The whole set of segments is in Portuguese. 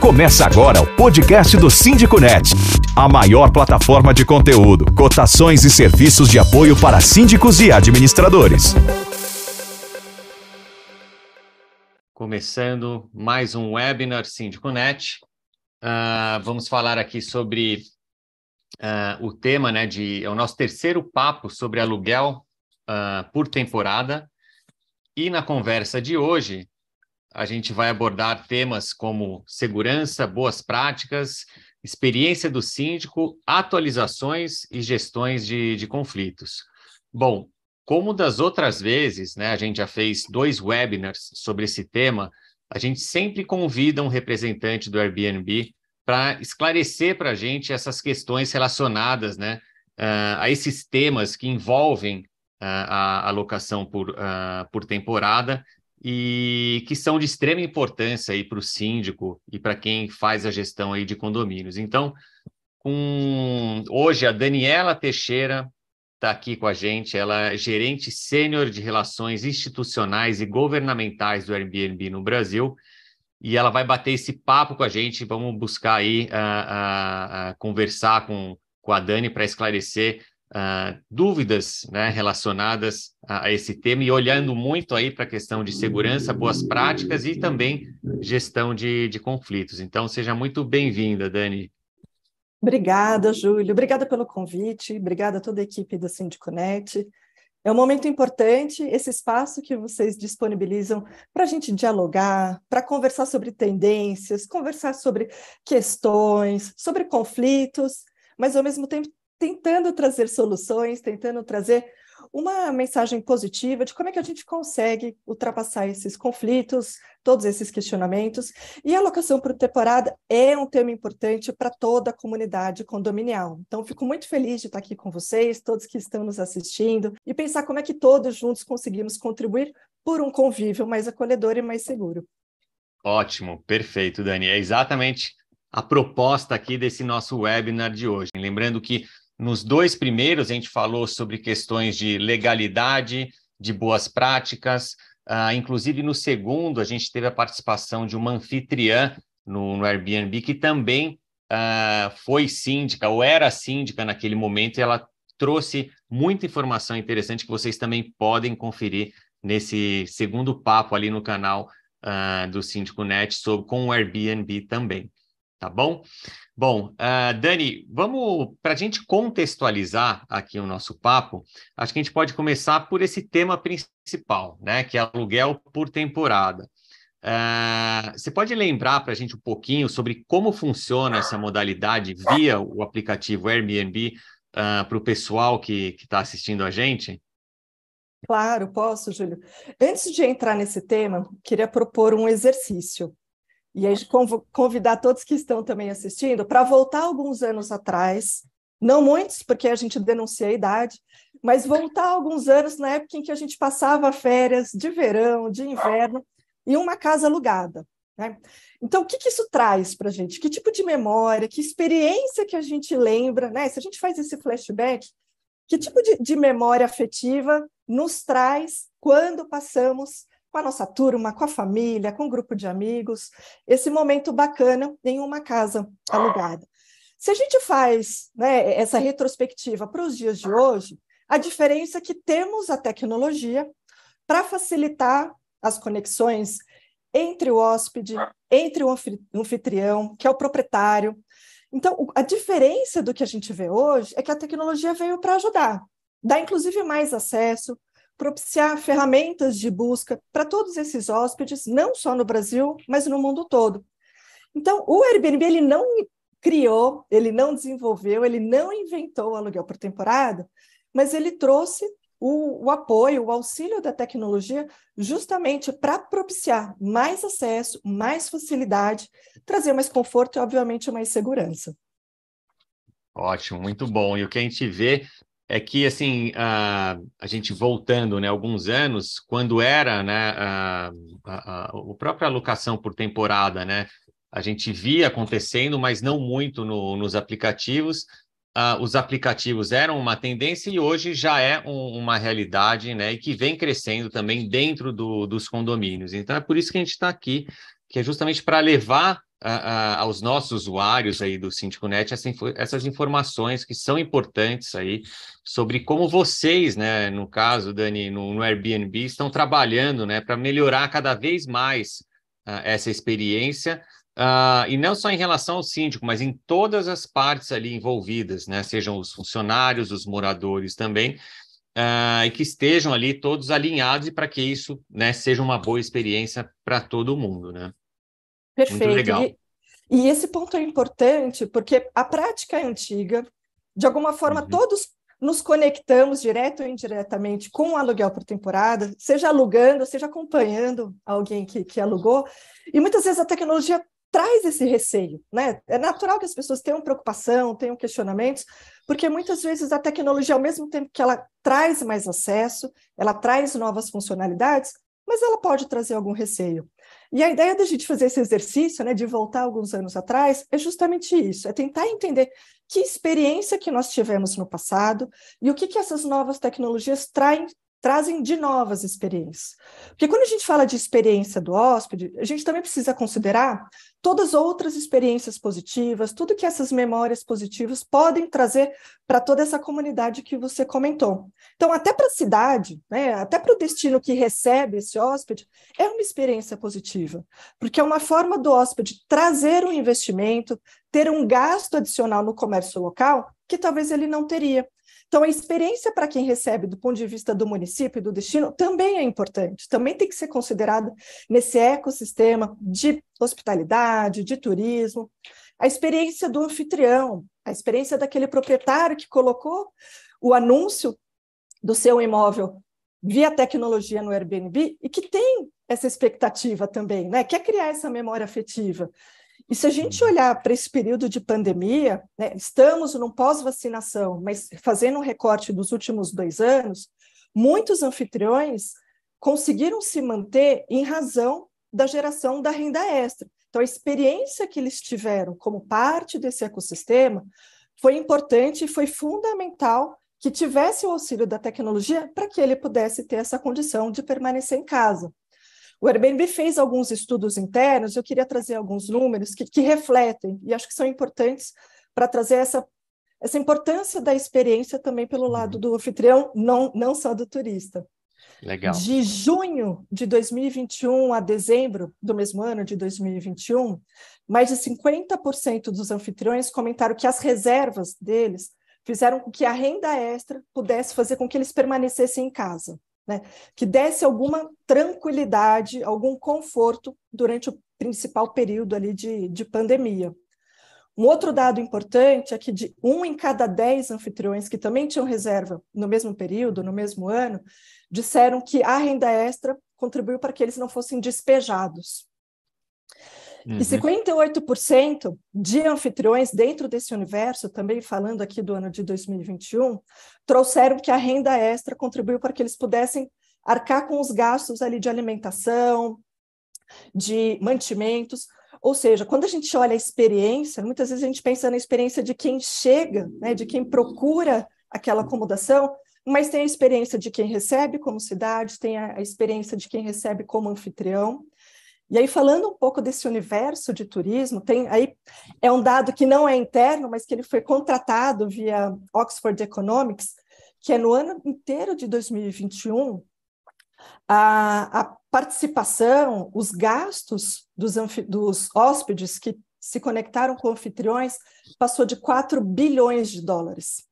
Começa agora o podcast do Síndico Net, a maior plataforma de conteúdo, cotações e serviços de apoio para síndicos e administradores. Começando mais um webinar Síndico Net. Uh, vamos falar aqui sobre uh, o tema, né, de é o nosso terceiro papo sobre aluguel uh, por temporada. E na conversa de hoje, a gente vai abordar temas como segurança, boas práticas, experiência do síndico, atualizações e gestões de, de conflitos. Bom, como das outras vezes, né, a gente já fez dois webinars sobre esse tema, a gente sempre convida um representante do Airbnb para esclarecer para a gente essas questões relacionadas né, uh, a esses temas que envolvem uh, a alocação por, uh, por temporada e que são de extrema importância aí para o síndico e para quem faz a gestão aí de condomínios. Então, com... hoje a Daniela Teixeira está aqui com a gente, ela é gerente sênior de relações institucionais e governamentais do Airbnb no Brasil, e ela vai bater esse papo com a gente, vamos buscar aí uh, uh, uh, conversar com, com a Dani para esclarecer uh, dúvidas né, relacionadas a, a, esse tema e olhando muito aí para a questão de segurança, boas práticas e também gestão de, de conflitos. Então, seja muito bem-vinda, Dani. Obrigada, Júlio. Obrigada pelo convite. Obrigada a toda a equipe da Sindiconet. É um momento importante esse espaço que vocês disponibilizam para a gente dialogar, para conversar sobre tendências, conversar sobre questões, sobre conflitos, mas ao mesmo tempo tentando trazer soluções, tentando trazer uma mensagem positiva de como é que a gente consegue ultrapassar esses conflitos, todos esses questionamentos. E a alocação por temporada é um tema importante para toda a comunidade condominial. Então, fico muito feliz de estar aqui com vocês, todos que estão nos assistindo, e pensar como é que todos juntos conseguimos contribuir por um convívio mais acolhedor e mais seguro. Ótimo, perfeito, Dani. É exatamente a proposta aqui desse nosso webinar de hoje. Lembrando que nos dois primeiros, a gente falou sobre questões de legalidade, de boas práticas. Uh, inclusive, no segundo, a gente teve a participação de uma anfitriã no, no Airbnb, que também uh, foi síndica, ou era síndica naquele momento, e ela trouxe muita informação interessante que vocês também podem conferir nesse segundo papo ali no canal uh, do Síndico Net sobre, com o Airbnb também. Tá bom? Bom, uh, Dani, vamos para a gente contextualizar aqui o nosso papo. Acho que a gente pode começar por esse tema principal, né? Que é aluguel por temporada. Uh, você pode lembrar para a gente um pouquinho sobre como funciona essa modalidade via o aplicativo Airbnb uh, para o pessoal que está assistindo a gente? Claro, posso, Júlio. Antes de entrar nesse tema, queria propor um exercício e aí convidar todos que estão também assistindo para voltar alguns anos atrás, não muitos, porque a gente denuncia a idade, mas voltar alguns anos na época em que a gente passava férias de verão, de inverno, em uma casa alugada. Né? Então, o que, que isso traz para a gente? Que tipo de memória, que experiência que a gente lembra, né? Se a gente faz esse flashback, que tipo de, de memória afetiva nos traz quando passamos com a nossa turma, com a família, com um grupo de amigos, esse momento bacana em uma casa alugada. Se a gente faz né, essa retrospectiva para os dias de hoje, a diferença é que temos a tecnologia para facilitar as conexões entre o hóspede, entre o anfitrião, que é o proprietário. Então, a diferença do que a gente vê hoje é que a tecnologia veio para ajudar, dá inclusive mais acesso, propiciar ferramentas de busca para todos esses hóspedes, não só no Brasil, mas no mundo todo. Então, o Airbnb ele não criou, ele não desenvolveu, ele não inventou o aluguel por temporada, mas ele trouxe o, o apoio, o auxílio da tecnologia, justamente para propiciar mais acesso, mais facilidade, trazer mais conforto e, obviamente, mais segurança. Ótimo, muito bom. E o que a gente vê é que assim a, a gente voltando né alguns anos quando era né a, a, a, a própria alocação por temporada né a gente via acontecendo mas não muito no, nos aplicativos. Os aplicativos eram uma tendência e hoje já é um, uma realidade né e que vem crescendo também dentro do, dos condomínios. Então é por isso que a gente está aqui que é justamente para levar a, a, aos nossos usuários aí do SíndicoNet essa, essas informações que são importantes aí sobre como vocês, né, no caso, Dani, no, no Airbnb, estão trabalhando né, para melhorar cada vez mais uh, essa experiência. Uh, e não só em relação ao síndico, mas em todas as partes ali envolvidas, né? Sejam os funcionários, os moradores também, uh, e que estejam ali todos alinhados para que isso né, seja uma boa experiência para todo mundo, né? Perfeito. Muito legal. E, e, esse ponto é importante porque a prática é antiga, de alguma forma, uhum. todos nos conectamos direto ou indiretamente com o aluguel por temporada, seja alugando, seja acompanhando alguém que, que alugou, e muitas vezes a tecnologia traz esse receio, né? É natural que as pessoas tenham preocupação, tenham questionamentos, porque muitas vezes a tecnologia, ao mesmo tempo que ela traz mais acesso, ela traz novas funcionalidades, mas ela pode trazer algum receio. E a ideia da gente fazer esse exercício, né, de voltar alguns anos atrás, é justamente isso, é tentar entender que experiência que nós tivemos no passado e o que, que essas novas tecnologias traem trazem de novas experiências. Porque quando a gente fala de experiência do hóspede, a gente também precisa considerar todas as outras experiências positivas, tudo que essas memórias positivas podem trazer para toda essa comunidade que você comentou. Então, até para a cidade, né, até para o destino que recebe esse hóspede, é uma experiência positiva, porque é uma forma do hóspede trazer um investimento, ter um gasto adicional no comércio local que talvez ele não teria. Então, a experiência para quem recebe, do ponto de vista do município e do destino, também é importante, também tem que ser considerada nesse ecossistema de hospitalidade, de turismo. A experiência do anfitrião, a experiência daquele proprietário que colocou o anúncio do seu imóvel via tecnologia no Airbnb e que tem essa expectativa também, né? Quer criar essa memória afetiva. E se a gente uhum. olhar para esse período de pandemia, né, estamos num pós-vacinação, mas fazendo um recorte dos últimos dois anos, muitos anfitriões conseguiram se manter em razão da geração da renda extra. Então, a experiência que eles tiveram como parte desse ecossistema foi importante e foi fundamental que tivesse o auxílio da tecnologia para que ele pudesse ter essa condição de permanecer em casa. O Airbnb fez alguns estudos internos, eu queria trazer alguns números que, que refletem, e acho que são importantes para trazer essa, essa importância da experiência também pelo uhum. lado do anfitrião, não, não só do turista. Legal. De junho de 2021 a dezembro do mesmo ano de 2021, mais de 50% dos anfitriões comentaram que as reservas deles fizeram com que a renda extra pudesse fazer com que eles permanecessem em casa né? que desse alguma tranquilidade, algum conforto durante o principal período ali de, de pandemia. Um outro dado importante é que de um em cada dez anfitriões que também tinham reserva no mesmo período, no mesmo ano, disseram que a renda extra contribuiu para que eles não fossem despejados. Uhum. E 58% de anfitriões dentro desse universo, também falando aqui do ano de 2021, trouxeram que a renda extra contribuiu para que eles pudessem arcar com os gastos ali de alimentação, de mantimentos. Ou seja, quando a gente olha a experiência, muitas vezes a gente pensa na experiência de quem chega, né, de quem procura aquela acomodação, mas tem a experiência de quem recebe como cidade, tem a experiência de quem recebe como anfitrião. E aí, falando um pouco desse universo de turismo, tem aí é um dado que não é interno, mas que ele foi contratado via Oxford Economics, que é no ano inteiro de 2021, a, a participação, os gastos dos, dos hóspedes que se conectaram com anfitriões passou de 4 bilhões de dólares.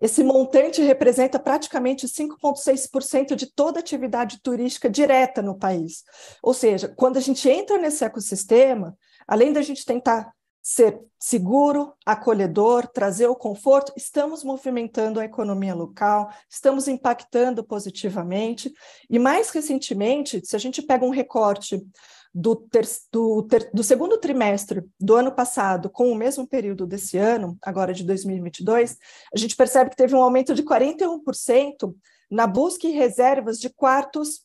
Esse montante representa praticamente 5,6% de toda atividade turística direta no país. Ou seja, quando a gente entra nesse ecossistema, além da gente tentar ser seguro, acolhedor, trazer o conforto, estamos movimentando a economia local, estamos impactando positivamente. E mais recentemente, se a gente pega um recorte do, ter, do, ter, do, segundo trimestre do ano passado com o mesmo período desse ano, agora de 2022, a gente percebe que teve um aumento de 41% na busca e reservas de quartos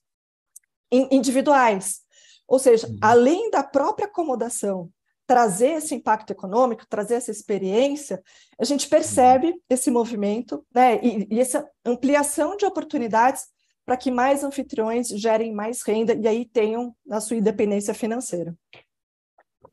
individuais. Ou seja, uhum. além da própria acomodação trazer esse impacto econômico, trazer essa experiência, a gente percebe uhum. esse movimento né, e, e essa ampliação de oportunidades para que mais anfitriões gerem mais renda e aí tenham a sua independência financeira.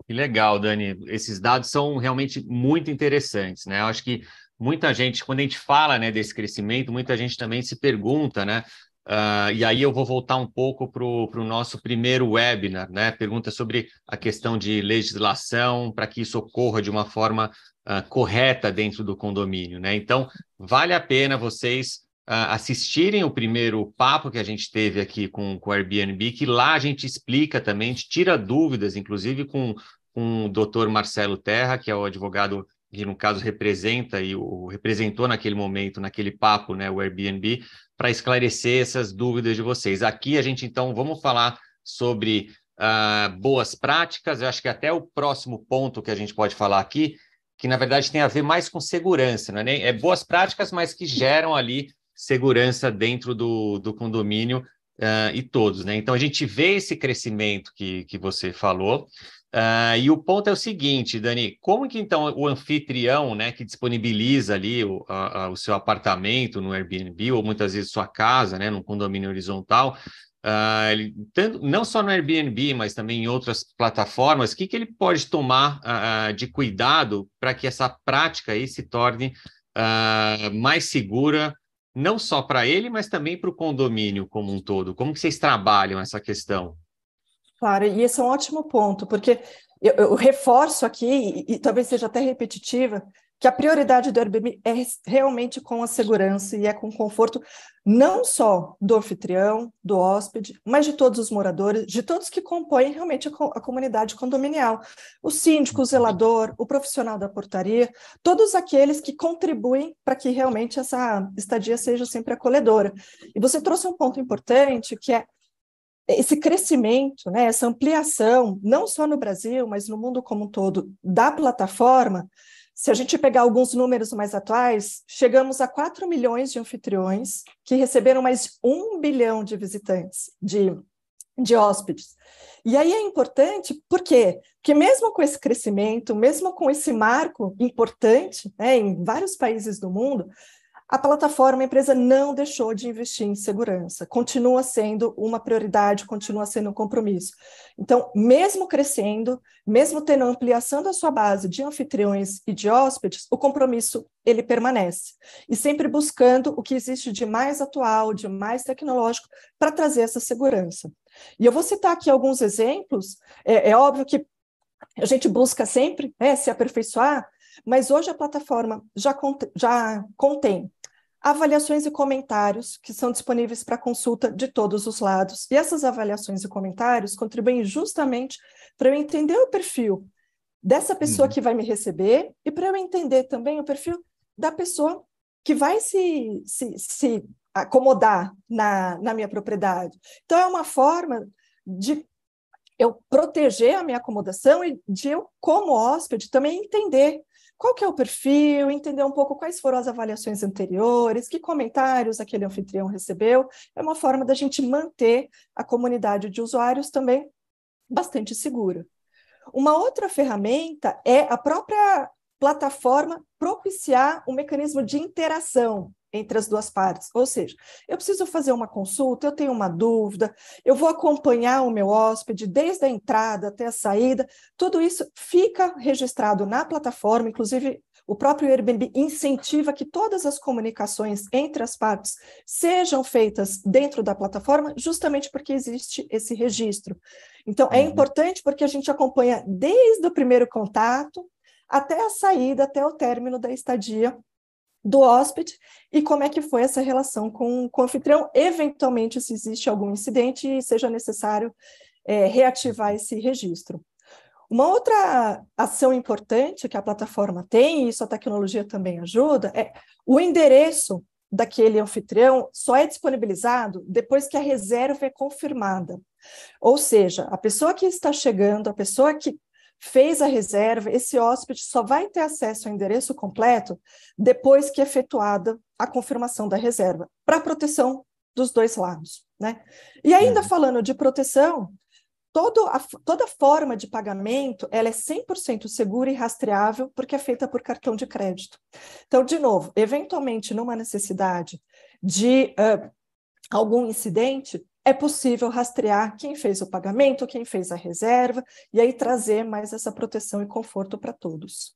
Que legal, Dani. Esses dados são realmente muito interessantes, né? Eu acho que muita gente, quando a gente fala né, desse crescimento, muita gente também se pergunta, né? Uh, e aí eu vou voltar um pouco para o nosso primeiro webinar, né? Pergunta sobre a questão de legislação para que isso ocorra de uma forma uh, correta dentro do condomínio, né? Então, vale a pena vocês uh, assistirem o primeiro papo que a gente teve aqui com, com o Airbnb, que lá a gente explica também, a gente tira dúvidas, inclusive com, com o doutor Marcelo Terra, que é o advogado que no caso representa e o representou naquele momento, naquele papo, né, o Airbnb, para esclarecer essas dúvidas de vocês. Aqui a gente então vamos falar sobre uh, boas práticas. Eu acho que até o próximo ponto que a gente pode falar aqui, que na verdade tem a ver mais com segurança, não é, nem, é boas práticas, mas que geram ali segurança dentro do, do condomínio uh, e todos, né? Então a gente vê esse crescimento que, que você falou. Uh, e o ponto é o seguinte, Dani, como que então o anfitrião, né, que disponibiliza ali o, a, a, o seu apartamento no Airbnb ou muitas vezes sua casa, né, num condomínio horizontal, uh, ele, tanto, não só no Airbnb, mas também em outras plataformas, o que, que ele pode tomar uh, de cuidado para que essa prática aí se torne mais segura não só para ele, mas também para o condomínio como um todo? Como que vocês trabalham essa questão? Claro, e esse é um ótimo ponto, porque eu, eu reforço aqui, e, e, talvez seja até repetitiva, que a prioridade do Airbnb é realmente com a segurança e é com o conforto não só do anfitrião, do hóspede, mas de todos os moradores, de todos que compõem realmente a, a comunidade condominial. O síndico, o zelador, o profissional da portaria, todos aqueles que contribuem para que realmente essa estadia seja sempre acolhedora. E você trouxe um ponto importante, que é esse crescimento, né, essa ampliação, não só no Brasil, mas no mundo como um todo, da plataforma, se a gente pegar alguns números mais atuais, chegamos a 4 milhões de anfitriões que receberam mais de 1 bilhão de visitantes, de, de hóspedes. E aí é importante, por quê? Porque mesmo com esse crescimento, mesmo com esse marco importante né, em vários países do mundo, a plataforma, a empresa não deixou de investir em segurança, continua sendo uma prioridade, continua sendo um compromisso. Então, mesmo crescendo, mesmo tendo ampliação da sua base de anfitriões e de hóspedes, o compromisso ele permanece. E sempre buscando o que existe de mais atual, de mais tecnológico, para trazer essa segurança. E eu vou citar aqui alguns exemplos, é, é óbvio que a gente busca sempre né, se aperfeiçoar, mas hoje a plataforma já, já contém avaliações e comentários que são disponíveis para consulta de todos os lados. E essas avaliações e comentários contribuem justamente para eu entender o perfil dessa pessoa uhum. que vai me receber e para eu entender também o perfil da pessoa que vai se, se, se acomodar na, na minha propriedade. Então, é uma forma de eu proteger a minha acomodação e de eu, como hóspede, também entender qual que é o perfil, entender um pouco quais foram as avaliações anteriores, que comentários aquele anfitrião recebeu. É uma forma da gente manter a comunidade de usuários também bastante segura. Uma outra ferramenta é a própria plataforma propiciar um mecanismo de interação entre as duas partes. Ou seja, eu preciso fazer uma consulta, eu tenho uma dúvida, eu vou acompanhar o meu hóspede desde a entrada até a saída, tudo isso fica registrado na plataforma, inclusive o próprio Airbnb incentiva que todas as comunicações entre as partes sejam feitas dentro da plataforma, justamente porque existe esse registro. Então, é uhum. importante porque a gente acompanha desde o primeiro contato até a saída, até o término da estadia do hóspede e como é que foi essa relação com, com o anfitrião, eventualmente se existe algum incidente e seja necessário é, reativar esse registro. Uma outra ação importante que a plataforma tem, e isso a tecnologia também ajuda, é o endereço daquele anfitrião só é disponibilizado depois que a reserva é confirmada. Ou seja, a pessoa que está chegando, a pessoa que fez a reserva, esse hóspede só vai ter acesso ao endereço completo depois que é efetuada a confirmação da reserva, para proteção dos dois lados. Né? E ainda uhum. falando de proteção, todo a, toda forma de pagamento ela é 100% segura e rastreável porque é feita por cartão de crédito. Então, de novo, eventualmente numa necessidade de uh, algum incidente, é possível rastrear quem fez o pagamento, quem fez a reserva, e aí trazer mais essa proteção e conforto para todos.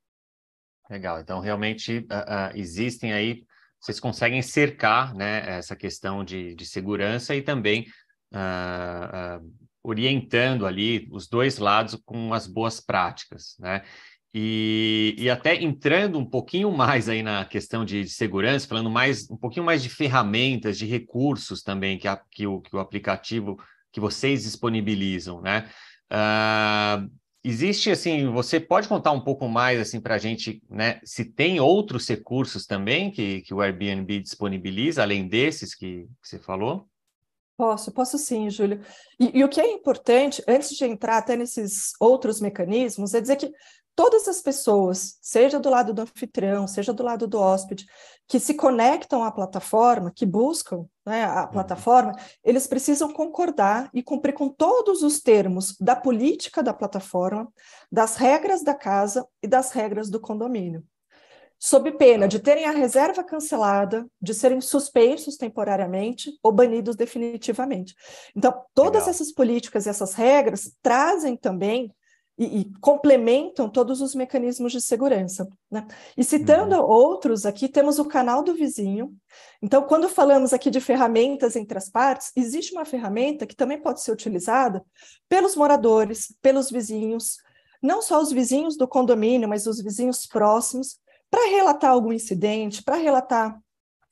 Legal, então realmente uh, uh, existem aí, vocês conseguem cercar né, essa questão de, de segurança e também uh, orientando ali os dois lados com as boas práticas, né? E, e até entrando um pouquinho mais aí na questão de, de, segurança, falando mais um pouquinho mais de ferramentas, de recursos também que, a, que, o, que o aplicativo que vocês disponibilizam, né? Uh, existe assim, você pode contar um pouco mais assim para a gente, né? Se tem outros recursos também que, que o Airbnb disponibiliza, além desses que, que você falou? Posso, posso sim, Júlio. E, e, o que é importante, antes de entrar até nesses outros mecanismos, é dizer que todas as pessoas, seja do lado do anfitrião, seja do lado do hóspede, que se conectam à plataforma, que buscam né, a uhum. plataforma, eles precisam concordar e cumprir com todos os termos da política da plataforma, das regras da casa e das regras do condomínio sob pena de terem a reserva cancelada, de serem suspensos temporariamente ou banidos definitivamente. Então, todas Legal. essas políticas e essas regras trazem também e, e, complementam todos os mecanismos de segurança. Né? E citando uhum. outros, aqui temos o canal do vizinho. Então, quando falamos aqui de ferramentas entre as partes, existe uma ferramenta que também pode ser utilizada pelos moradores, pelos vizinhos, não só os vizinhos do condomínio, mas os vizinhos próximos, para relatar algum incidente, para relatar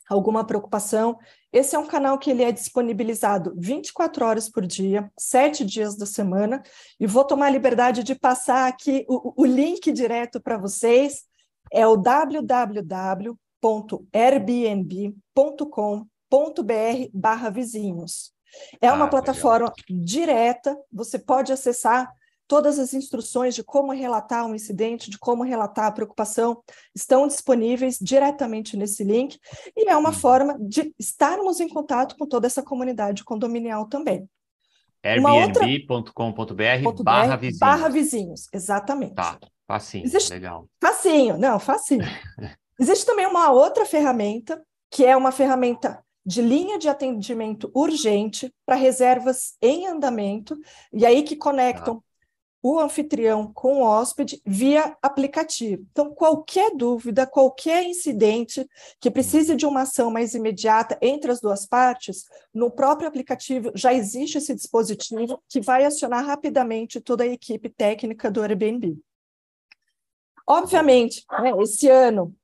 alguma preocupação, esse é um canal que ele é disponibilizado 24 horas por dia, sete dias da semana, e vou tomar a liberdade de passar aqui o, o link direto para vocês, é o www.airbnb.com.br barra vizinhos. É uma ah, plataforma legal. direta, você pode acessar Todas as instruções de como relatar um incidente, de como relatar a preocupação, estão disponíveis diretamente nesse link, e é uma uhum. forma de estarmos em contato com toda essa comunidade condominial também. airbnb.com.br barra vizinhos. Barra vizinhos, exatamente. Tá, facinho, Existe... legal. Facinho, não, facinho. Existe também uma outra ferramenta, que é uma ferramenta de linha de atendimento urgente para reservas em andamento, e aí que conectam tá o anfitrião com o hóspede via aplicativo. Então, qualquer dúvida, qualquer incidente que precise de uma ação mais imediata entre as duas partes, no próprio aplicativo já existe esse dispositivo que vai acionar rapidamente toda a equipe técnica do Airbnb. Obviamente, né, esse ano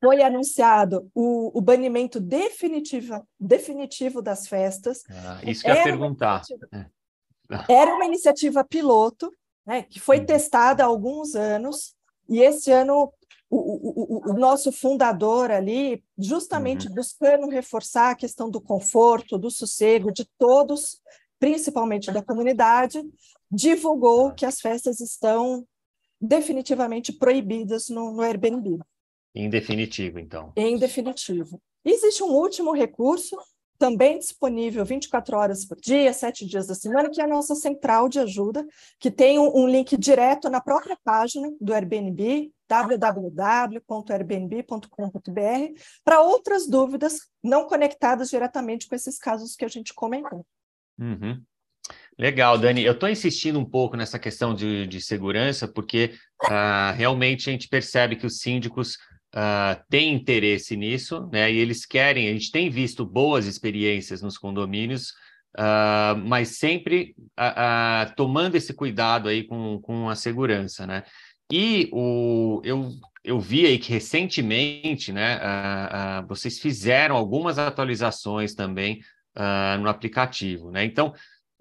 foi anunciado o, o banimento definitivo, definitivo das festas. Ah, isso que eu ia perguntar. É. Era uma iniciativa piloto, né, que foi uhum. testada há alguns anos, e esse ano o, o, o, nosso fundador ali, justamente uhum. buscando reforçar a questão do conforto, do sossego de todos, principalmente da comunidade, divulgou tá. que as festas estão definitivamente proibidas no, no Airbnb. Em definitivo, então. Em definitivo. Existe um último recurso, também disponível 24 horas por dia, sete dias da semana, que é a nossa central de ajuda, que tem um, link direto na própria página do Airbnb, www.airbnb.com.br, para outras dúvidas não conectadas diretamente com esses casos que a gente comentou. Uhum. Legal, Dani. Eu estou insistindo um pouco nessa questão de, de segurança, porque uh, realmente a gente percebe que os síndicos uh, têm interesse nisso, né? E eles querem, a gente tem visto boas experiências nos condomínios, uh, mas sempre uh, tomando esse cuidado aí com, com a segurança, né? E o, eu, eu vi aí que recentemente, né, vocês fizeram algumas atualizações também no aplicativo, né? Então,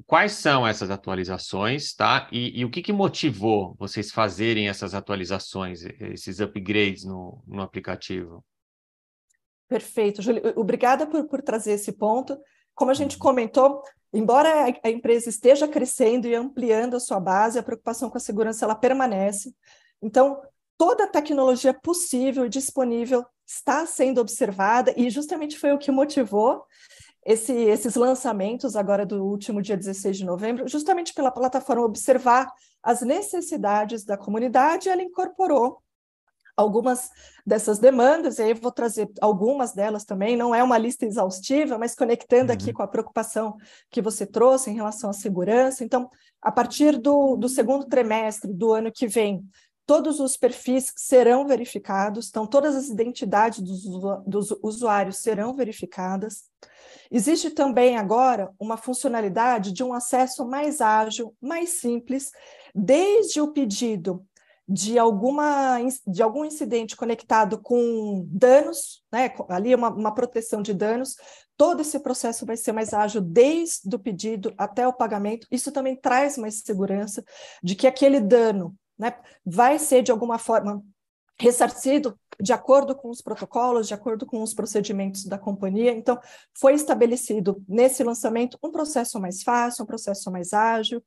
quais são essas atualizações, tá? E, e o que, que, motivou vocês fazerem essas atualizações, esses upgrades no, no aplicativo? Perfeito, Júlio. Obrigada por, por trazer esse ponto. Como a gente uhum. comentou, embora a, a empresa esteja crescendo e ampliando a sua base, a preocupação com a segurança ela permanece. Então, toda a tecnologia possível e disponível está sendo observada e justamente foi o que motivou esse, esses lançamentos agora do último dia 16 de novembro, justamente pela plataforma observar as necessidades da comunidade, ela incorporou algumas dessas demandas, e aí eu vou trazer algumas delas também, não é uma lista exaustiva, mas conectando uhum. aqui com a preocupação que você trouxe em relação à segurança. Então, a partir do, do segundo trimestre do ano que vem, todos os perfis serão verificados, então todas as identidades dos, dos usuários serão verificadas. Existe também agora uma funcionalidade de um acesso mais ágil, mais simples, desde o pedido de, alguma, de algum incidente conectado com danos, né, ali uma, uma proteção de danos, todo esse processo vai ser mais ágil desde o pedido até o pagamento. Isso também traz mais segurança de que aquele dano né, vai ser, de alguma forma, ressarcido de acordo com os protocolos, de acordo com os procedimentos da companhia. Então, foi estabelecido nesse lançamento um processo mais fácil, um processo mais ágil.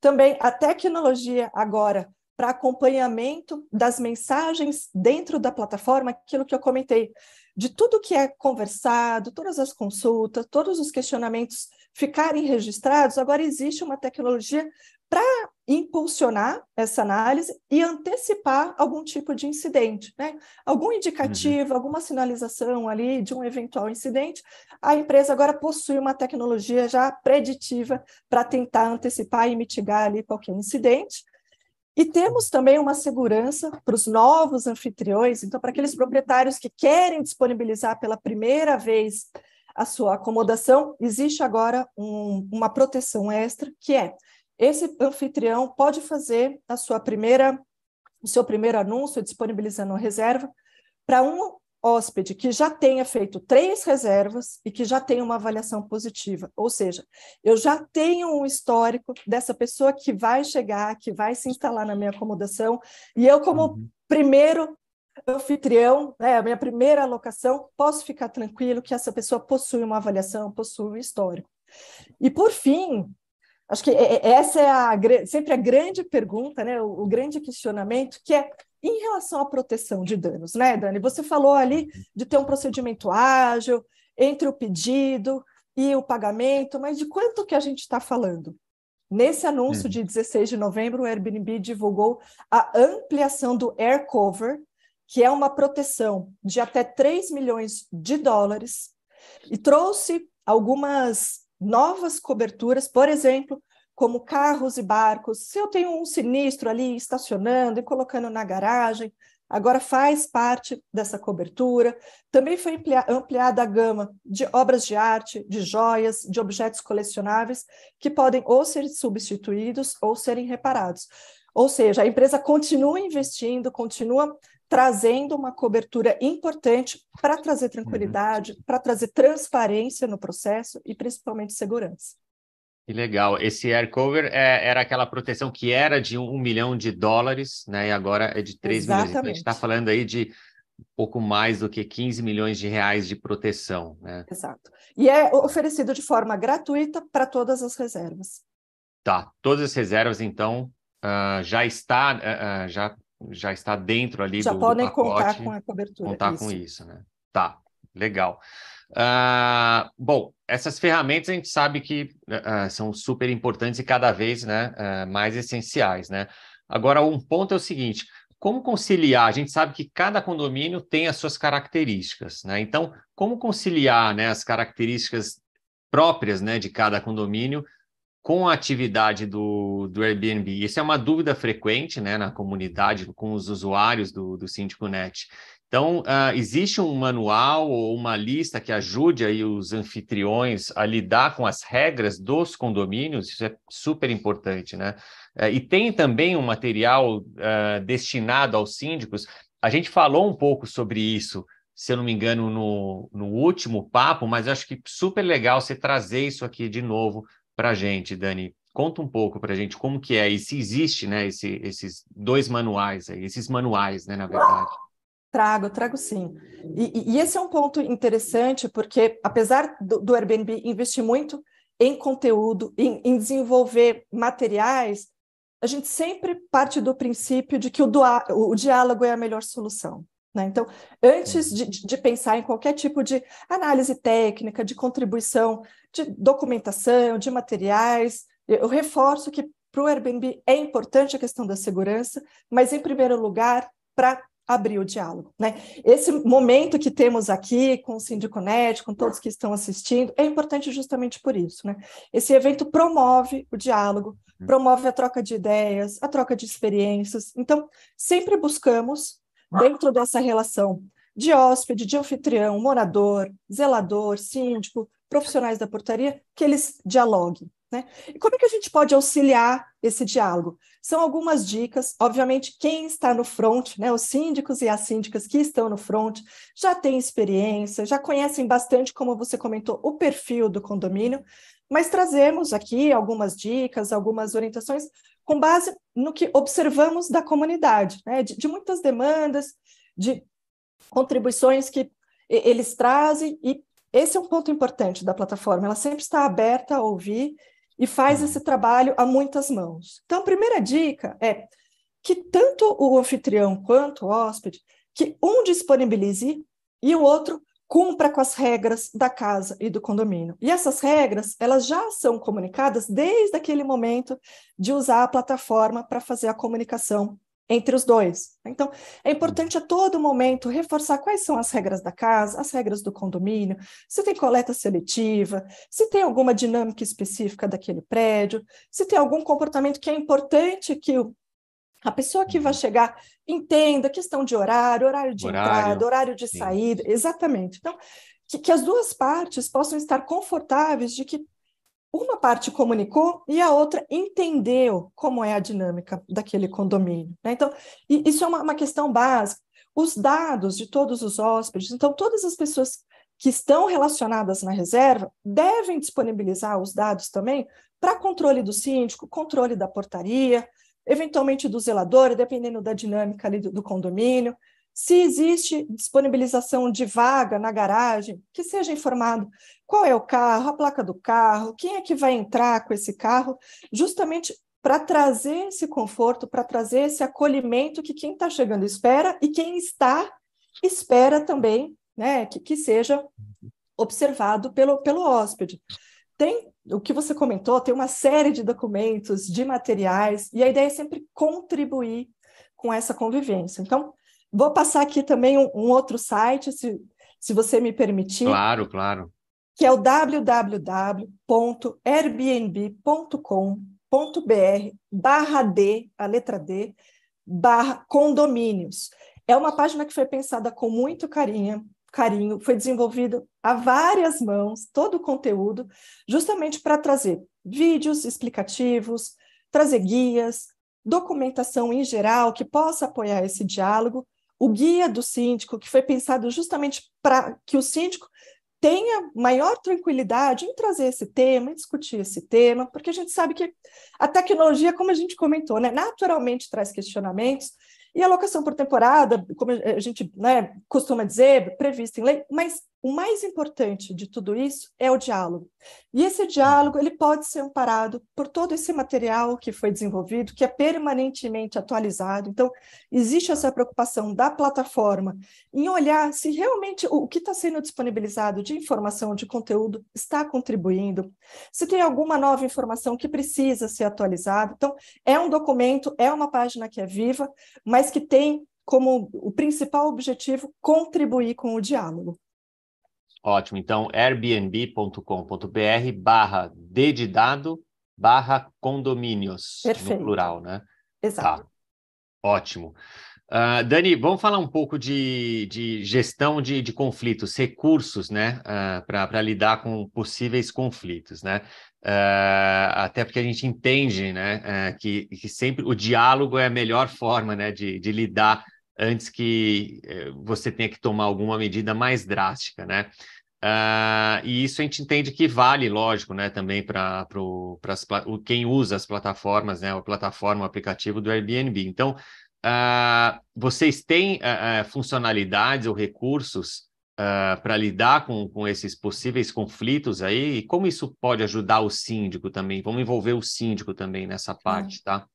Também a tecnologia agora para acompanhamento das mensagens dentro da plataforma, aquilo que eu comentei, de tudo que é conversado, todas as consultas, todos os questionamentos ficarem registrados, agora existe uma tecnologia para impulsionar essa análise e antecipar algum tipo de incidente, né? Algum indicativo, uhum. alguma sinalização ali de um eventual incidente, a empresa agora possui uma tecnologia já preditiva para tentar antecipar e mitigar ali qualquer incidente. E temos também uma segurança para os novos anfitriões, então, para aqueles proprietários que querem disponibilizar pela primeira vez a sua acomodação, existe agora um, uma proteção extra, que é esse anfitrião pode fazer a sua primeira, o seu primeiro anúncio disponibilizando a reserva para um hóspede que já tenha feito três reservas e que já tenha uma avaliação positiva, ou seja, eu já tenho um histórico dessa pessoa que vai chegar, que vai se instalar na minha acomodação, e eu, como uhum. primeiro anfitrião, né, a minha primeira alocação, posso ficar tranquilo que essa pessoa possui uma avaliação, possui um histórico. E por fim, acho que é, é, essa é a, sempre a grande pergunta, né, o, o grande questionamento, que é em relação à proteção de danos, né, Dani? Você falou ali de ter um procedimento ágil entre o pedido e o pagamento, mas de quanto que a gente está falando? Nesse anúncio de 16 de novembro, o Airbnb divulgou a ampliação do Air Cover, que é uma proteção de até 3 milhões de dólares, e trouxe algumas novas coberturas, por exemplo, como carros e barcos. Se eu tenho um sinistro ali estacionando e colocando na garagem, agora faz parte dessa cobertura. Também foi ampliada a gama de obras de arte, de joias, de objetos colecionáveis que podem ou ser substituídos ou serem reparados. Ou seja, a empresa continua investindo, continua trazendo uma cobertura importante para trazer tranquilidade, uhum. para trazer transparência no processo e principalmente segurança. Que legal. Esse air cover é, era aquela proteção que era de um, milhão de dólares, né? E agora é de 3 Exatamente. milhões. Então, a gente está falando aí de um pouco mais do que 15 milhões de reais de proteção, né? Exato. E é oferecido de forma gratuita para todas as reservas. Tá. Todas as reservas, então, uh, já está uh, já, já está dentro ali já do, podem do pacote, contar com a cobertura. Contar isso. com isso, né? Tá. Legal. Uh, bom, essas ferramentas a gente sabe que uh, são super importantes e cada vez né, uh, mais essenciais. Né? Agora, um ponto é o seguinte: como conciliar? A gente sabe que cada condomínio tem as suas características. Né? Então, como conciliar né, as características próprias né, de cada condomínio com a atividade do, do Airbnb? Isso é uma dúvida frequente né, na comunidade, com os usuários do, do Síndico Net. Então, uh, existe um manual ou uma lista que ajude aí os anfitriões a lidar com as regras dos condomínios, isso é super importante, né? Uh, e tem também um material uh, destinado aos síndicos. A gente falou um pouco sobre isso, se eu não me engano, no, no último papo, mas acho que super legal você trazer isso aqui de novo para a gente, Dani. Conta um pouco para a gente como que é e se existe, né, esse, esses dois manuais aí, esses manuais, né, na verdade. Trago, trago sim. E, e, esse é um ponto interessante, porque apesar do, do Airbnb investir muito em conteúdo, em, em, desenvolver materiais, a gente sempre parte do princípio de que o, doa, o, o diálogo é a melhor solução. Né? Então, antes de, de, pensar em qualquer tipo de análise técnica, de contribuição, de documentação, de materiais, eu reforço que para o Airbnb é importante a questão da segurança, mas, em primeiro lugar, para abrir o diálogo. Né? Esse momento que temos aqui com o Síndico Net, com todos que estão assistindo, é importante justamente por isso. Né? Esse evento promove o diálogo, hum. promove a troca de ideias, a troca de experiências. Então, sempre buscamos, dentro dessa relação de hóspede, de anfitrião, morador, zelador, síndico, profissionais da portaria, que eles dialoguem. Né? E como é que a gente pode auxiliar esse diálogo? São algumas dicas. Obviamente, quem está no front, né, os síndicos e as síndicas que estão no front, já têm experiência, já conhecem bastante, como você comentou, o perfil do condomínio, mas trazemos aqui algumas dicas, algumas orientações com base no que observamos da comunidade, né, de, de muitas demandas, de contribuições que eles trazem. E esse é um ponto importante da plataforma, ela sempre está aberta a ouvir e faz esse trabalho a muitas mãos. Então, a primeira dica é que tanto o anfitrião quanto o hóspede, que um disponibilize e o outro cumpra com as regras da casa e do condomínio. E essas regras, elas já são comunicadas desde aquele momento de usar a plataforma para fazer a comunicação entre os dois. Então, é importante a todo momento reforçar quais são as regras da casa, as regras do condomínio, se tem coleta seletiva, se tem alguma dinâmica específica daquele prédio, se tem algum comportamento que é importante que o, a pessoa que vai uhum. chegar entenda questão de horário, horário de horário, entrada, horário de saída, sim. exatamente. Então, que, que as duas partes possam estar confortáveis de que uma parte comunicou e a outra entendeu como é a dinâmica daquele condomínio. Né? Então, isso é uma, uma questão básica. Os dados de todos os hóspedes, então, todas as pessoas que estão relacionadas na reserva devem disponibilizar os dados também para controle do síndico, controle da portaria, eventualmente do zelador, dependendo da dinâmica ali do, do condomínio. Se existe disponibilização de vaga na garagem, que seja informado qual é o carro, a placa do carro, quem é que vai entrar com esse carro, justamente para trazer esse conforto, para trazer esse acolhimento que quem está chegando espera e quem está espera também, né, que, que seja observado pelo, pelo hóspede. Tem o que você comentou, tem uma série de documentos, de materiais, e a ideia é sempre contribuir com essa convivência. Então, Vou passar aqui também um, um outro site, se, se você me permitir. Claro, claro. Que é o www.airbnb.com.br barra D, a letra D, barra condomínios. É uma página que foi pensada com muito carinho, carinho, foi desenvolvido a várias mãos, todo o conteúdo, justamente para trazer vídeos explicativos, trazer guias, documentação em geral que possa apoiar esse diálogo. O guia do síndico, que foi pensado justamente para que o síndico tenha maior tranquilidade em trazer esse tema, em discutir esse tema, porque a gente sabe que a tecnologia, como a gente comentou, né, naturalmente traz questionamentos, e a locação por temporada, como a gente né, costuma dizer, prevista em lei, mas o mais importante de tudo isso é o diálogo. E esse diálogo ele pode ser amparado por todo esse material que foi desenvolvido, que é permanentemente atualizado. Então, existe essa preocupação da plataforma em olhar se realmente o que está sendo disponibilizado de informação, de conteúdo, está contribuindo, se tem alguma nova informação que precisa ser atualizada. Então, é um documento, é uma página que é viva, mas que tem como o principal objetivo contribuir com o diálogo. Ótimo. Então, airbnb.com.br barra D de dado barra condomínios, Perfeito. no plural, né? Exato. Tá. Ótimo. Uh, Dani, vamos falar um pouco de, de gestão de, de, conflitos, recursos, né, uh, ah, para lidar com possíveis conflitos, né? Uh, até porque a gente entende, né, que, que sempre o diálogo é a melhor forma, né, de, de lidar antes que eh, você tenha que tomar alguma medida mais drástica, né? Uh, e isso a gente entende que vale, lógico, né, também para quem usa as plataformas, né, a plataforma, o aplicativo do Airbnb. Então, uh, vocês têm uh, funcionalidades ou recursos para lidar com, com esses possíveis conflitos aí? E como isso pode ajudar o síndico também? Vamos envolver o síndico também nessa parte, tá?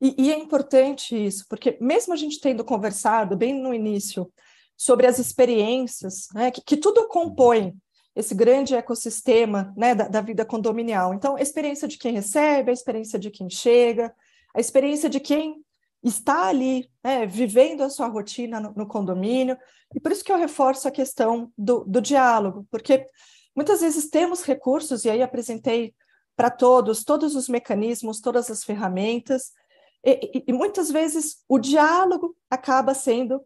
E, e é importante isso, porque mesmo a gente tendo conversado bem no início sobre as experiências, né, que, que, tudo compõe esse grande ecossistema né, da, da, vida condominial. Então, a experiência de quem recebe, a experiência de quem chega, a experiência de quem está ali, né, vivendo a sua rotina no, no, condomínio, e por isso que eu reforço a questão do, do diálogo, porque muitas vezes temos recursos, e aí apresentei para todos, todos os mecanismos, todas as ferramentas, e, e, e muitas vezes o diálogo acaba sendo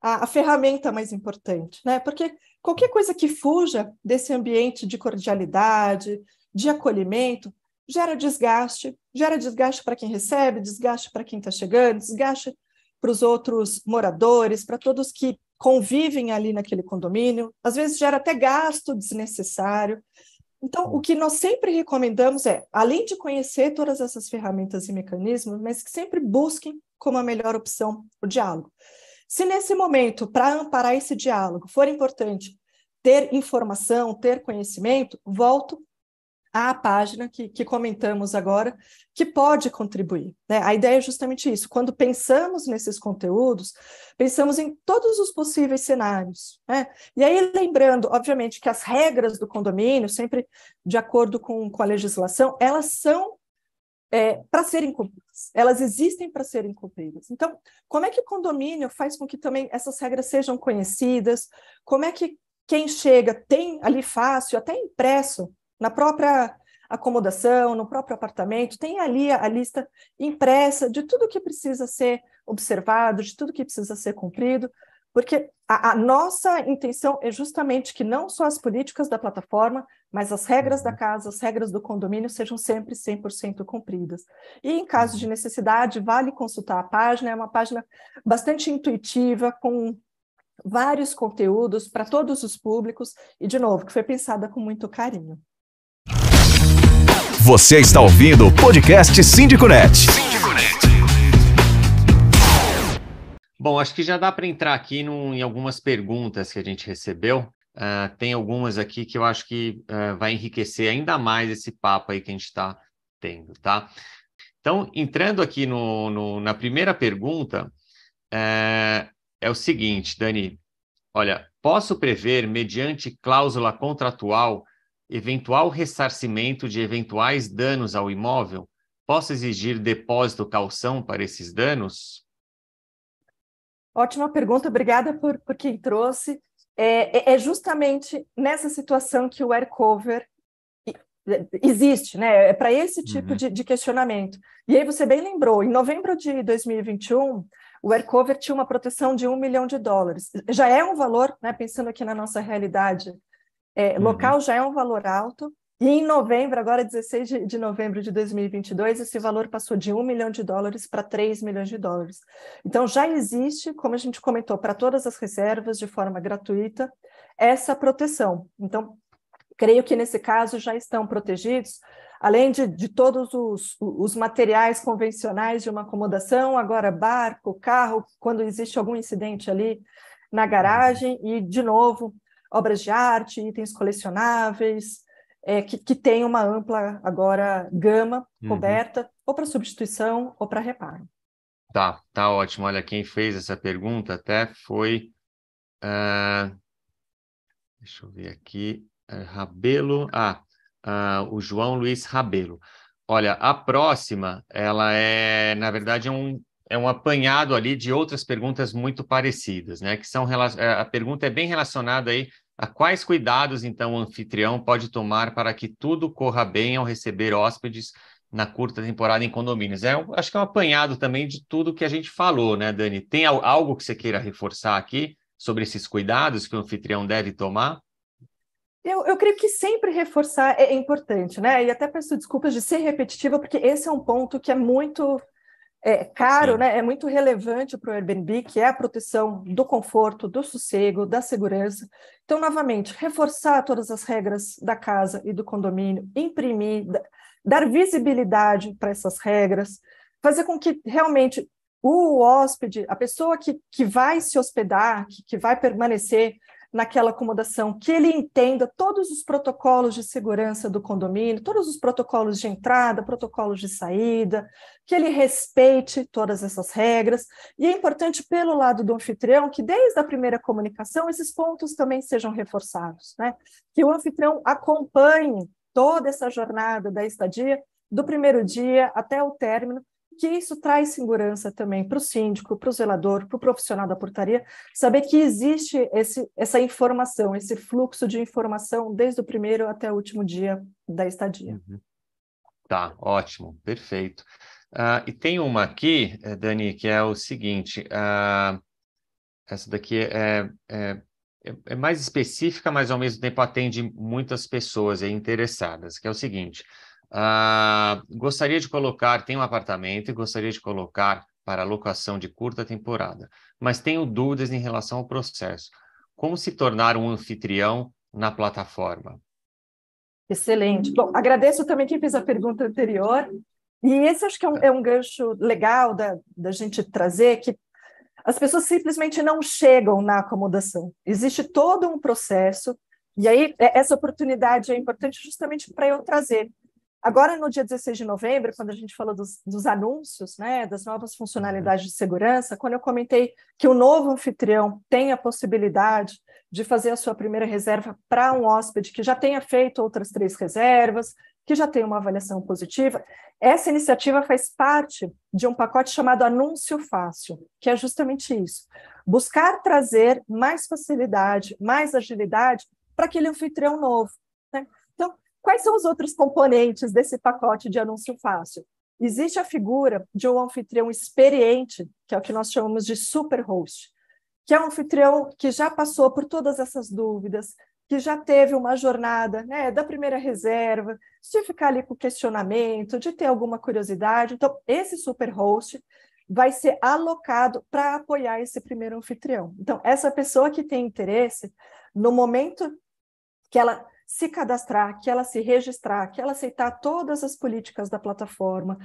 a, a, ferramenta mais importante, né? Porque qualquer coisa que fuja desse ambiente de cordialidade, de acolhimento, gera desgaste, gera desgaste para quem recebe, desgaste para quem está chegando, desgaste para os outros moradores, para todos que convivem ali naquele condomínio, às vezes gera até gasto desnecessário. Então, o que nós sempre recomendamos é, além de conhecer todas essas ferramentas e mecanismos, mas que sempre busquem como a melhor opção o diálogo. Se nesse momento, para amparar esse diálogo, for importante ter informação, ter conhecimento, volto à página que, que comentamos agora, que pode contribuir. Né? A ideia é justamente isso. Quando pensamos nesses conteúdos, pensamos em todos os possíveis cenários. Né? E aí, lembrando, obviamente, que as regras do condomínio, sempre de acordo com, com a legislação, elas são é, para serem cumpridas. Elas existem para serem cumpridas. Então, como é que o condomínio faz com que também essas regras sejam conhecidas? Como é que quem chega tem ali fácil, até impresso, na própria acomodação, no próprio apartamento, tem ali a, a lista impressa de tudo que precisa ser observado, de tudo que precisa ser cumprido, porque a, a, nossa intenção é justamente que não só as políticas da plataforma, mas as regras da uhum. casa, as regras do condomínio sejam sempre 100% cumpridas. E em caso de uhum. necessidade, vale consultar a página, é uma página bastante intuitiva, com vários conteúdos para todos os públicos, e, de novo, que foi pensada com muito carinho. Você está ouvindo o podcast SíndicoNet. Bom, acho que já dá para entrar aqui em algumas perguntas que a gente recebeu. Uh, tem algumas aqui que eu acho que uh, vai enriquecer ainda mais esse papo aí que a gente está tendo, tá? Então, entrando aqui no, no na primeira pergunta, uh, é o seguinte, Dani. Olha, posso prever, mediante cláusula contratual, eventual ressarcimento de eventuais danos ao imóvel, posso exigir depósito calção para esses danos? Ótima pergunta, obrigada por, por quem trouxe. É, é, é justamente nessa situação que o air cover existe, né? É para esse tipo uhum. de, de, questionamento. E aí você bem lembrou, em novembro de 2021, o air cover tinha uma proteção de um milhão de dólares. Já é um valor, né? Pensando aqui na nossa realidade é, uhum. Local já é um valor alto, e em novembro, agora 16 de, de, novembro de 2022, esse valor passou de 1 milhão de dólares para 3 milhões de dólares. Então, já existe, como a gente comentou, para todas as reservas, de forma gratuita, essa proteção. Então, creio que nesse caso já estão protegidos, além de, de todos os, os materiais convencionais de uma acomodação, agora barco, carro, quando existe algum incidente ali na garagem, e, de novo, obras de arte, itens colecionáveis, é, que, que tem uma ampla, agora, gama uhum. coberta, ou para substituição ou para reparo. Tá, tá ótimo. Olha, quem fez essa pergunta até foi. Uh, deixa eu ver aqui. Uh, Rabelo. Ah, uh, o João Luiz Rabelo. Olha, a próxima, ela é, na verdade, é um, é um apanhado ali de outras perguntas muito parecidas, né? Que são é, a pergunta é bem relacionada aí a quais cuidados, então, o anfitrião pode tomar para que tudo corra bem ao receber hóspedes na curta temporada em condomínios? É, acho que é um apanhado também de tudo que a gente falou, né, Dani? Tem algo que você queira reforçar aqui sobre esses cuidados que o anfitrião deve tomar? Eu, eu creio que sempre reforçar é importante, né? E até peço desculpas de ser repetitiva, porque esse é um ponto que é muito é caro, né? é muito relevante para o Airbnb, que é a proteção do conforto, do sossego, da segurança. Então, novamente, reforçar todas as regras da casa e do condomínio, imprimir, dar visibilidade para essas regras, fazer com que realmente o hóspede, a pessoa que, que vai se hospedar, que, que vai permanecer naquela acomodação, que ele entenda todos os protocolos de segurança do condomínio, todos os protocolos de entrada, protocolos de saída, que ele respeite todas essas regras. E é importante, pelo lado do anfitrião, que desde a primeira comunicação esses pontos também sejam reforçados, né? Que o anfitrião acompanhe toda essa jornada da estadia, do primeiro dia até o término, que isso traz segurança também para o síndico, para o zelador, para o profissional da portaria, saber que existe esse, essa informação, esse fluxo de informação desde o primeiro até o último dia da estadia. Uhum. Tá, ótimo, perfeito. Uh, e tem uma aqui, eh, Dani, que é o seguinte: uh, essa daqui é, é, é, é, mais específica, mas ao mesmo tempo atende muitas pessoas interessadas, que é o seguinte: uh, gostaria de colocar, tem um apartamento e gostaria de colocar para locação de curta temporada, mas tenho dúvidas em relação ao processo. Como se tornar um anfitrião na plataforma? Excelente. Bom, agradeço também quem fez a pergunta anterior. E esse acho que é um, é um gancho legal da, da gente trazer, que as pessoas simplesmente não chegam na acomodação. Existe todo um processo, e aí é, essa oportunidade é importante justamente para eu trazer. Agora, no dia 16 de novembro, quando a gente falou dos, dos anúncios, né, das novas funcionalidades de segurança, quando eu comentei que o novo anfitrião tem a possibilidade de fazer a sua primeira reserva para um hóspede que já tenha feito outras três reservas, que já tem uma avaliação positiva, essa iniciativa faz parte de um pacote chamado Anúncio Fácil, que é justamente isso: buscar trazer mais facilidade, mais agilidade para aquele anfitrião novo. Quais são os outros componentes desse pacote de Anúncio Fácil? Existe a figura de um anfitrião experiente, que é o que nós chamamos de super host, que é um anfitrião que já passou por todas essas dúvidas, que já teve uma jornada né, da primeira reserva, de ficar ali com questionamento, de ter alguma curiosidade. Então, esse super host vai ser alocado para apoiar esse primeiro anfitrião. Então, essa pessoa que tem interesse, no momento que ela se cadastrar, que ela se registrar, que ela aceitar todas as políticas da plataforma,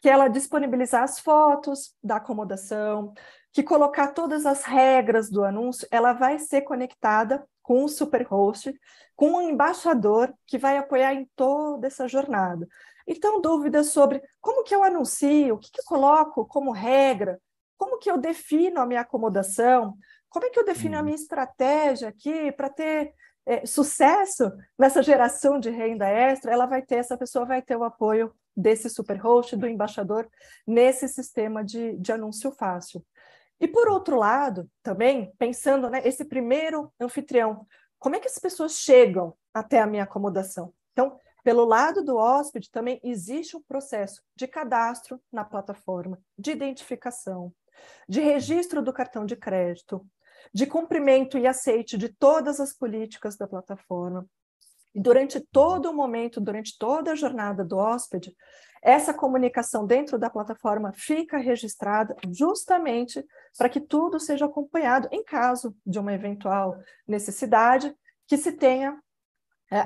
que ela disponibilizar as fotos da acomodação, que colocar todas as regras do anúncio, ela vai ser conectada com o superhost, com um embaixador que vai apoiar em toda essa jornada. Então, dúvidas sobre como que eu anuncio, o que, que eu coloco como regra, como que eu defino a minha acomodação, como é que eu defino a uhum. minha estratégia aqui para ter é, sucesso nessa geração de renda extra, ela vai ter, essa pessoa vai ter o apoio desse superhost, do embaixador, nesse sistema de, de anúncio fácil. E por outro lado, também, pensando, né, esse primeiro anfitrião, como é que as pessoas chegam até a minha acomodação? Então, pelo lado do hóspede, também existe um processo de cadastro na plataforma, de identificação, de registro do cartão de crédito, de cumprimento e aceite de todas as políticas da plataforma. E durante todo o momento, durante toda a jornada do hóspede, essa comunicação dentro da plataforma fica registrada justamente para que tudo seja acompanhado em caso de uma eventual necessidade, que se tenha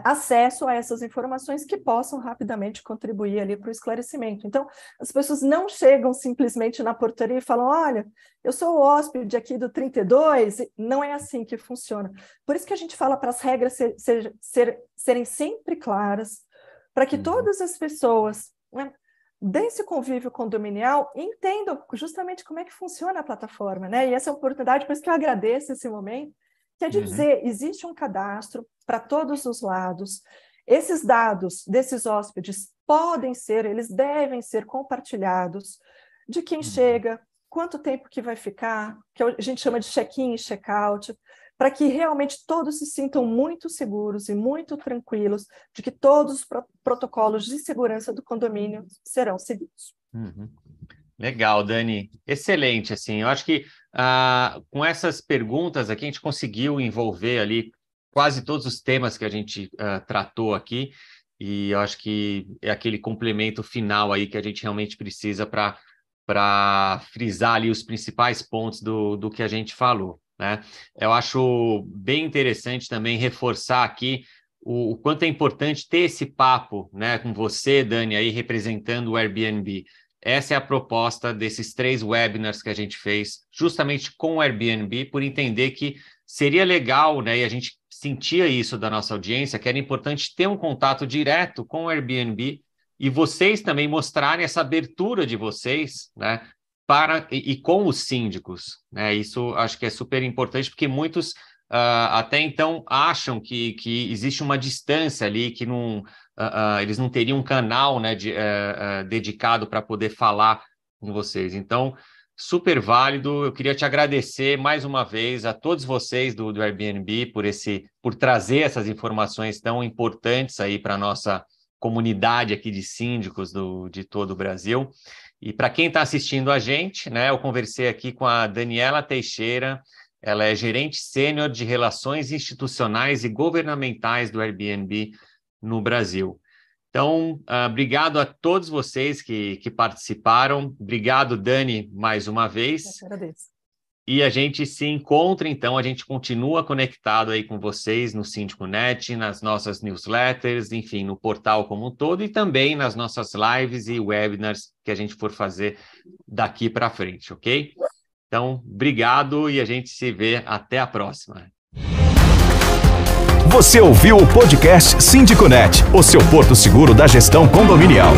acesso a essas informações que possam rapidamente contribuir ali para o esclarecimento. Então, as pessoas não chegam simplesmente na portaria e falam: olha, eu sou o hóspede aqui do 32, não é assim que funciona. Por isso que a gente fala para as regras ser, ser, ser, serem sempre claras, para que uhum. todas as pessoas né, desse convívio condominial entendam justamente como é que funciona a plataforma, né? E essa é oportunidade, por isso que eu agradeço esse momento, que de uhum. dizer, existe um cadastro para todos os lados. Esses dados desses hóspedes podem ser, eles devem ser compartilhados de quem uhum. chega, quanto tempo que vai ficar, que a gente chama de check-in e check-out, para que realmente todos se sintam muito seguros e muito tranquilos de que todos os pro protocolos de segurança do condomínio serão seguidos. Uhum. Legal, Dani. Excelente, assim. Eu acho que ah, com essas perguntas aqui a gente conseguiu envolver ali quase todos os temas que a gente ah, tratou aqui e eu acho que é aquele complemento final aí que a gente realmente precisa para para frisar ali os principais pontos do, do que a gente falou. Né? Eu acho bem interessante também reforçar aqui o, o, quanto é importante ter esse papo né, com você, Dani, aí representando o Airbnb. Essa é a proposta desses três webinars que a gente fez, justamente com o Airbnb, por entender que seria legal, né, e a gente sentia isso da nossa audiência, que era importante ter um contato direto com o Airbnb e vocês também mostrarem essa abertura de vocês, né, para e, e, com os síndicos, né? Isso acho que é super importante porque muitos uh, até então acham que, que existe uma distância ali que não uh, uh, eles não teriam um canal, né, de, eh, eh, dedicado para poder falar com vocês. Então, super válido. Eu queria te agradecer mais uma vez a todos vocês do, do Airbnb por esse, por trazer essas informações tão importantes aí para a nossa comunidade aqui de síndicos do, de todo o Brasil. E para quem está assistindo a gente, né, eu conversei aqui com a Daniela Teixeira, ela é gerente sênior de relações institucionais e governamentais do Airbnb no Brasil. Então, uh, obrigado a todos vocês que, que participaram. Obrigado, Dani, mais uma vez. Eu agradeço. E a gente se encontra, então, a gente continua conectado aí com vocês no SíndicoNet, nas nossas newsletters, enfim, no portal como um todo e também nas nossas lives e webinars que a gente for fazer daqui para frente, ok? Então, obrigado e a gente se vê até a próxima. Você ouviu o podcast SíndicoNet, o seu porto seguro da gestão condominial.